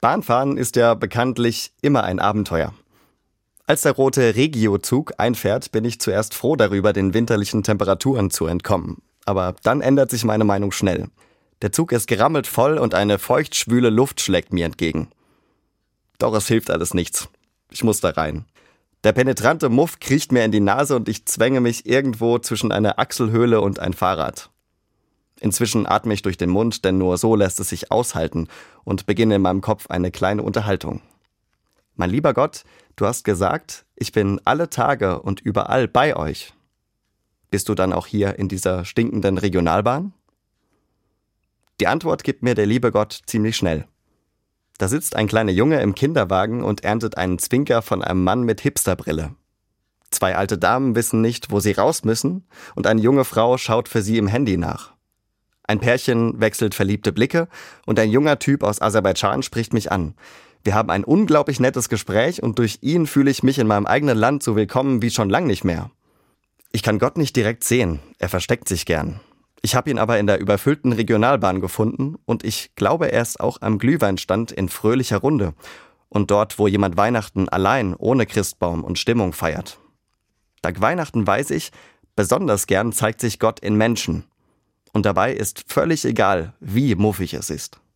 Bahnfahren ist ja bekanntlich immer ein Abenteuer. Als der rote Regio-Zug einfährt, bin ich zuerst froh darüber, den winterlichen Temperaturen zu entkommen. Aber dann ändert sich meine Meinung schnell. Der Zug ist gerammelt voll und eine feuchtschwüle Luft schlägt mir entgegen. Doch es hilft alles nichts. Ich muss da rein. Der penetrante Muff kriecht mir in die Nase und ich zwänge mich irgendwo zwischen einer Achselhöhle und ein Fahrrad. Inzwischen atme ich durch den Mund, denn nur so lässt es sich aushalten und beginne in meinem Kopf eine kleine Unterhaltung. Mein lieber Gott, du hast gesagt, ich bin alle Tage und überall bei euch. Bist du dann auch hier in dieser stinkenden Regionalbahn? Die Antwort gibt mir der liebe Gott ziemlich schnell. Da sitzt ein kleiner Junge im Kinderwagen und erntet einen Zwinker von einem Mann mit Hipsterbrille. Zwei alte Damen wissen nicht, wo sie raus müssen, und eine junge Frau schaut für sie im Handy nach. Ein Pärchen wechselt verliebte Blicke und ein junger Typ aus Aserbaidschan spricht mich an. Wir haben ein unglaublich nettes Gespräch und durch ihn fühle ich mich in meinem eigenen Land so willkommen wie schon lang nicht mehr. Ich kann Gott nicht direkt sehen, er versteckt sich gern. Ich habe ihn aber in der überfüllten Regionalbahn gefunden und ich glaube, er ist auch am Glühweinstand in fröhlicher Runde und dort, wo jemand Weihnachten allein ohne Christbaum und Stimmung feiert. Dank Weihnachten weiß ich, besonders gern zeigt sich Gott in Menschen. Und dabei ist völlig egal, wie muffig es ist.